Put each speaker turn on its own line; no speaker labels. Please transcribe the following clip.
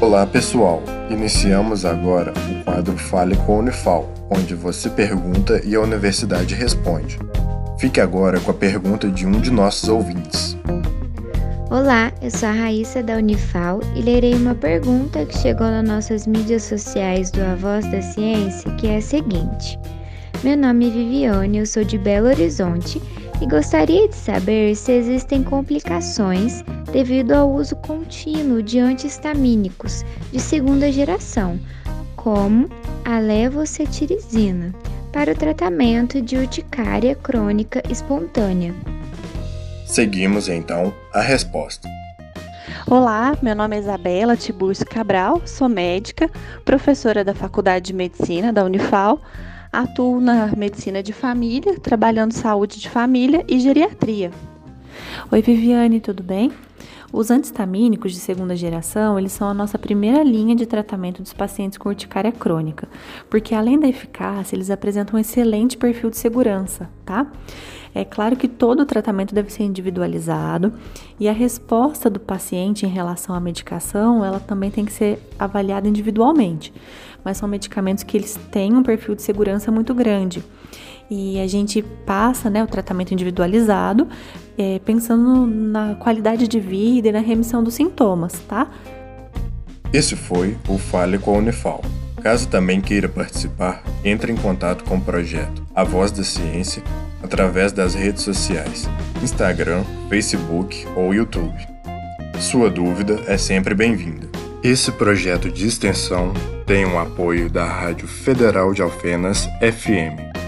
Olá pessoal, iniciamos agora o quadro Fale com a Unifal, onde você pergunta e a universidade responde. Fique agora com a pergunta de um de nossos ouvintes.
Olá, eu sou a Raíssa da Unifal e lerei uma pergunta que chegou nas nossas mídias sociais do A Voz da Ciência, que é a seguinte. Meu nome é Viviane, eu sou de Belo Horizonte e gostaria de saber se existem complicações devido ao uso contínuo de antihistamínicos de segunda geração, como a levocetirizina, para o tratamento de urticária crônica espontânea.
Seguimos então a resposta.
Olá, meu nome é Isabela Tiburcio Cabral, sou médica, professora da Faculdade de Medicina da Unifal, atuo na medicina de família, trabalhando saúde de família e geriatria.
Oi Viviane, tudo bem? Os antistamínicos de segunda geração, eles são a nossa primeira linha de tratamento dos pacientes com urticária crônica, porque além da eficácia, eles apresentam um excelente perfil de segurança, tá? É claro que todo o tratamento deve ser individualizado e a resposta do paciente em relação à medicação, ela também tem que ser avaliada individualmente. Mas são medicamentos que eles têm um perfil de segurança muito grande. E a gente passa né, o tratamento individualizado, é, pensando na qualidade de vida e na remissão dos sintomas, tá?
Esse foi o Fale com a Unifal. Caso também queira participar, entre em contato com o projeto A Voz da Ciência através das redes sociais, Instagram, Facebook ou YouTube. Sua dúvida é sempre bem-vinda. Esse projeto de extensão tem o um apoio da Rádio Federal de Alfenas FM